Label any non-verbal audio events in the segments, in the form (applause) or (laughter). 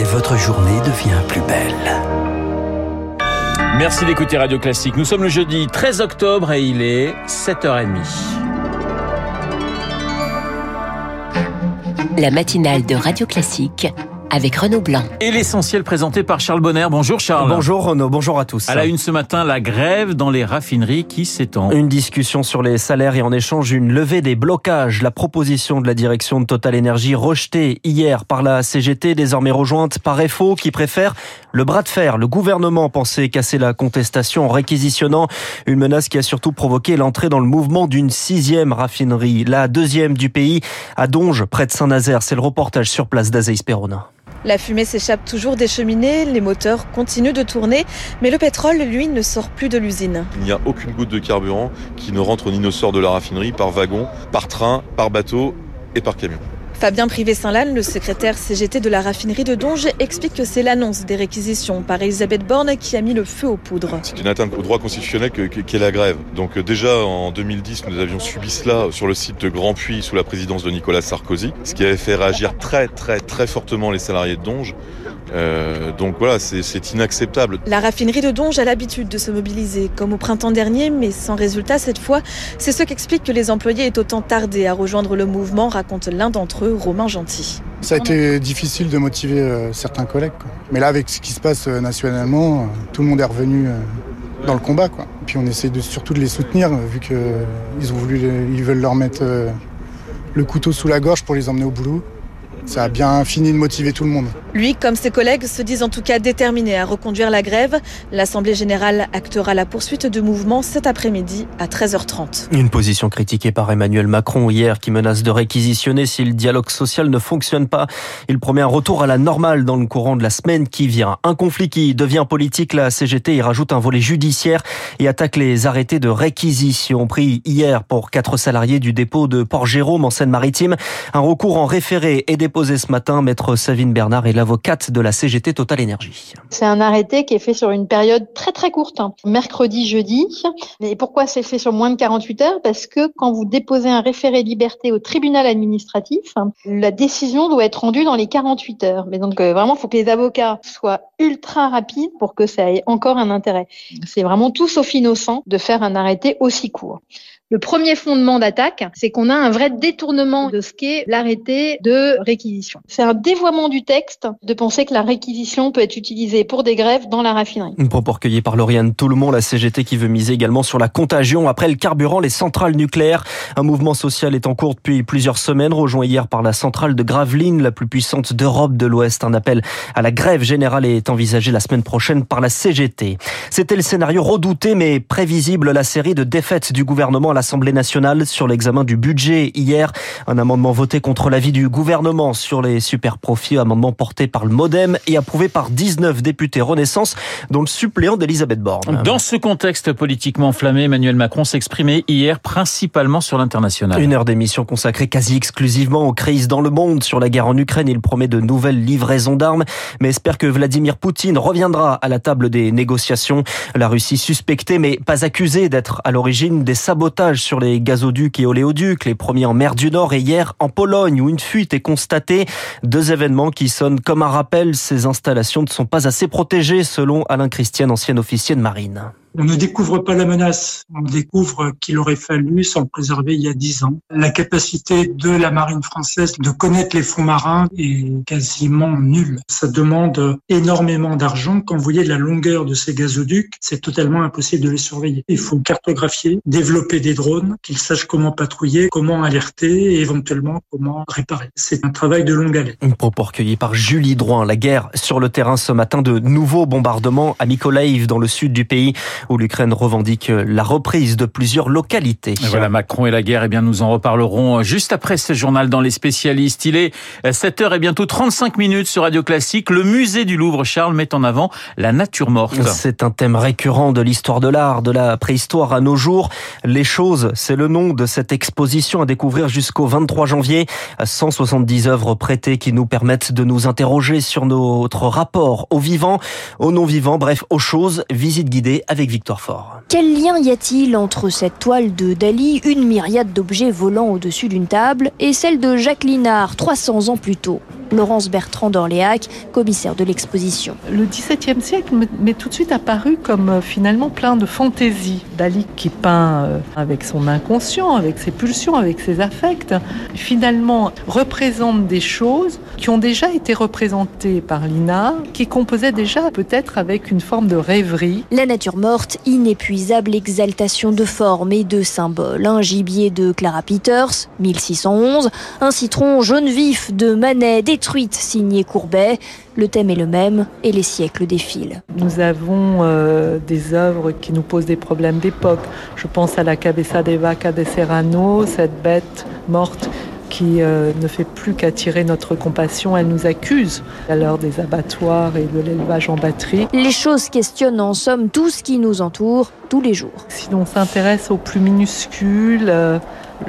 et votre journée devient plus belle. Merci d'écouter Radio Classique. Nous sommes le jeudi 13 octobre et il est 7h30. La matinale de Radio Classique avec Renaud Blanc. Et l'essentiel présenté par Charles Bonner. Bonjour Charles. Bonjour Renaud, bonjour à tous. À la une ce matin, la grève dans les raffineries qui s'étend. Une discussion sur les salaires et en échange une levée des blocages. La proposition de la direction de Total Energy rejetée hier par la CGT, désormais rejointe par FO qui préfère le bras de fer. Le gouvernement pensait casser la contestation en réquisitionnant une menace qui a surtout provoqué l'entrée dans le mouvement d'une sixième raffinerie, la deuxième du pays, à Donge, près de Saint-Nazaire. C'est le reportage sur place d'Azeïs Perona. La fumée s'échappe toujours des cheminées, les moteurs continuent de tourner, mais le pétrole, lui, ne sort plus de l'usine. Il n'y a aucune goutte de carburant qui ne rentre ni ne sort de la raffinerie par wagon, par train, par bateau et par camion. Fabien Privé-Saint-Lanne, le secrétaire CGT de la raffinerie de Donge, explique que c'est l'annonce des réquisitions par Elisabeth Borne qui a mis le feu aux poudres. C'est une atteinte au droit constitutionnel qu'est la grève. Donc euh, déjà en 2010, nous avions subi cela sur le site de Grand Puy sous la présidence de Nicolas Sarkozy, ce qui avait fait réagir très très très fortement les salariés de Donge. Euh, donc voilà, c'est inacceptable. La raffinerie de Donge a l'habitude de se mobiliser, comme au printemps dernier, mais sans résultat cette fois. C'est ce qu'explique que les employés aient autant tardé à rejoindre le mouvement, raconte l'un d'entre eux, Romain Gentil. Ça a été difficile de motiver euh, certains collègues. Quoi. Mais là, avec ce qui se passe euh, nationalement, euh, tout le monde est revenu euh, dans le combat. Quoi. Puis on essaie de, surtout de les soutenir, vu qu'ils ont voulu, ils veulent leur mettre euh, le couteau sous la gorge pour les emmener au boulot. Ça a bien fini de motiver tout le monde. Lui, comme ses collègues, se disent en tout cas déterminés à reconduire la grève. L'Assemblée générale actera la poursuite de mouvement cet après-midi à 13h30. Une position critiquée par Emmanuel Macron hier qui menace de réquisitionner si le dialogue social ne fonctionne pas. Il promet un retour à la normale dans le courant de la semaine qui vient. Un conflit qui devient politique, la CGT y rajoute un volet judiciaire et attaque les arrêtés de réquisition pris hier pour quatre salariés du dépôt de Port-Jérôme en Seine-Maritime. Un recours en référé est déposé ce matin. Maître Savine Bernard est l'avocate de la CGT Total Énergie. C'est un arrêté qui est fait sur une période très très courte, hein. mercredi, jeudi. Et pourquoi c'est fait sur moins de 48 heures? Parce que quand vous déposez un référé liberté au tribunal administratif, la décision doit être rendue dans les 48 heures. Mais donc euh, vraiment, il faut que les avocats soient ultra rapides pour que ça ait encore un intérêt. C'est vraiment tout sauf innocent de faire un arrêté aussi court. Le premier fondement d'attaque, c'est qu'on a un vrai détournement de ce qu'est l'arrêté de réquisition. C'est un dévoiement du texte de penser que la réquisition peut être utilisée pour des grèves dans la raffinerie. Une propos recueillie par Lauriane Tout-le-Monde, la CGT qui veut miser également sur la contagion après le carburant, les centrales nucléaires. Un mouvement social est en cours depuis plusieurs semaines, rejoint hier par la centrale de Gravelines, la plus puissante d'Europe de l'Ouest. Un appel à la grève générale est envisagé la semaine prochaine par la CGT. C'était le scénario redouté mais prévisible, la série de défaites du gouvernement à l'Assemblée nationale sur l'examen du budget hier. Un amendement voté contre l'avis du gouvernement sur les super profits, amendement porté par le Modem et approuvé par 19 députés Renaissance, dont le suppléant d'Elisabeth Borne. Dans ce contexte politiquement enflammé, Emmanuel Macron s'exprimait hier principalement sur l'international. Une heure d'émission consacrée quasi exclusivement aux crises dans le monde. Sur la guerre en Ukraine, il promet de nouvelles livraisons d'armes, mais espère que Vladimir Poutine reviendra à la table des négociations. La Russie suspectée, mais pas accusée d'être à l'origine des sabotages sur les gazoducs et oléoducs, les premiers en mer du Nord et hier en Pologne où une fuite est constatée. Deux événements qui sonnent comme un rappel. Ces installations ne sont pas assez protégées selon Alain Christian, ancien officier de marine. On ne découvre pas la menace, on découvre qu'il aurait fallu s'en préserver il y a dix ans. La capacité de la marine française de connaître les fonds marins est quasiment nulle. Ça demande énormément d'argent. Quand vous voyez la longueur de ces gazoducs, c'est totalement impossible de les surveiller. Il faut cartographier, développer des drones, qu'ils sachent comment patrouiller, comment alerter et éventuellement comment réparer. C'est un travail de longue haleine. Une propos recueillie par Julie Drouin. La guerre sur le terrain ce matin de nouveaux bombardements à Mykolaiv dans le sud du pays où l'Ukraine revendique la reprise de plusieurs localités. Et voilà, Macron et la guerre, eh bien, nous en reparlerons juste après ce journal dans les spécialistes. Il est 7h et bientôt 35 minutes sur Radio Classique. Le musée du Louvre, Charles, met en avant la nature morte. C'est un thème récurrent de l'histoire de l'art, de la préhistoire à nos jours. Les choses, c'est le nom de cette exposition à découvrir jusqu'au 23 janvier. 170 œuvres prêtées qui nous permettent de nous interroger sur notre rapport aux vivants, aux non-vivants, bref, aux choses. Visite guidée avec Victor. Quel lien y a-t-il entre cette toile de Dali, une myriade d'objets volant au-dessus d'une table, et celle de Jacques Linard, 300 ans plus tôt? Laurence Bertrand d'Orléac, commissaire de l'exposition. Le XVIIe siècle m'est tout de suite apparu comme euh, finalement plein de fantaisie. Dali qui peint euh, avec son inconscient, avec ses pulsions, avec ses affects, finalement représente des choses qui ont déjà été représentées par Lina, qui composait déjà peut-être avec une forme de rêverie. La nature morte, inépuisable exaltation de formes et de symboles. Un gibier de Clara Peters, 1611, un citron jaune vif de Manet, détruite, signé Courbet. Le thème est le même et les siècles défilent. Nous avons euh, des œuvres qui nous posent des problèmes d'époque. Je pense à la Cabeza de Vaca de Serrano, cette bête morte qui euh, ne fait plus qu'attirer notre compassion. Elle nous accuse à l'heure des abattoirs et de l'élevage en batterie. Les choses questionnent en somme tout ce qui nous entoure tous les jours. Si l'on s'intéresse au plus minuscule, euh,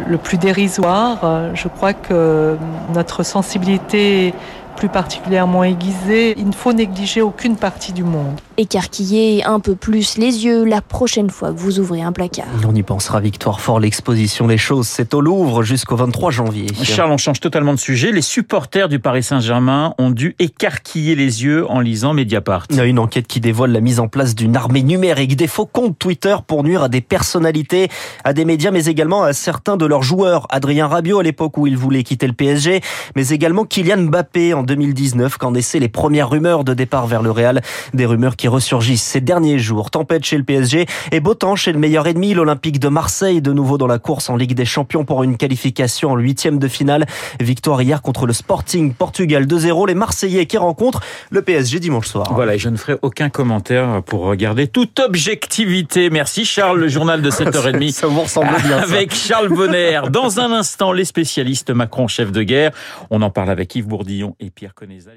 le plus dérisoire, euh, je crois que notre sensibilité plus particulièrement aiguisée, il ne faut négliger aucune partie du monde. Écarquiller un peu plus les yeux la prochaine fois que vous ouvrez un placard. On y pensera, Victoire Fort. L'exposition Les Choses, c'est au Louvre jusqu'au 23 janvier. Charles, on change totalement de sujet. Les supporters du Paris Saint-Germain ont dû écarquiller les yeux en lisant Mediapart. Il y a une enquête qui dévoile la mise en place d'une armée numérique, des faux comptes Twitter pour nuire à des personnalités, à des médias, mais également à certains de leurs joueurs. Adrien Rabiot à l'époque où il voulait quitter le PSG, mais également Kylian Mbappé en 2019 quand naissaient les premières rumeurs de départ vers le Real. Des rumeurs qui ressurgissent ces derniers jours. Tempête chez le PSG et beau temps chez le meilleur ennemi, l'Olympique de Marseille, de nouveau dans la course en Ligue des Champions pour une qualification en huitième de finale. Victoire hier contre le Sporting Portugal 2-0. Les Marseillais qui rencontrent le PSG dimanche soir. Voilà, et je ne ferai aucun commentaire pour regarder toute objectivité. Merci Charles, le journal de 7h30. (laughs) ça vous ressemble bien. Avec Charles Bonner. Dans un instant, les spécialistes Macron, chef de guerre. On en parle avec Yves Bourdillon et Pierre Conesa.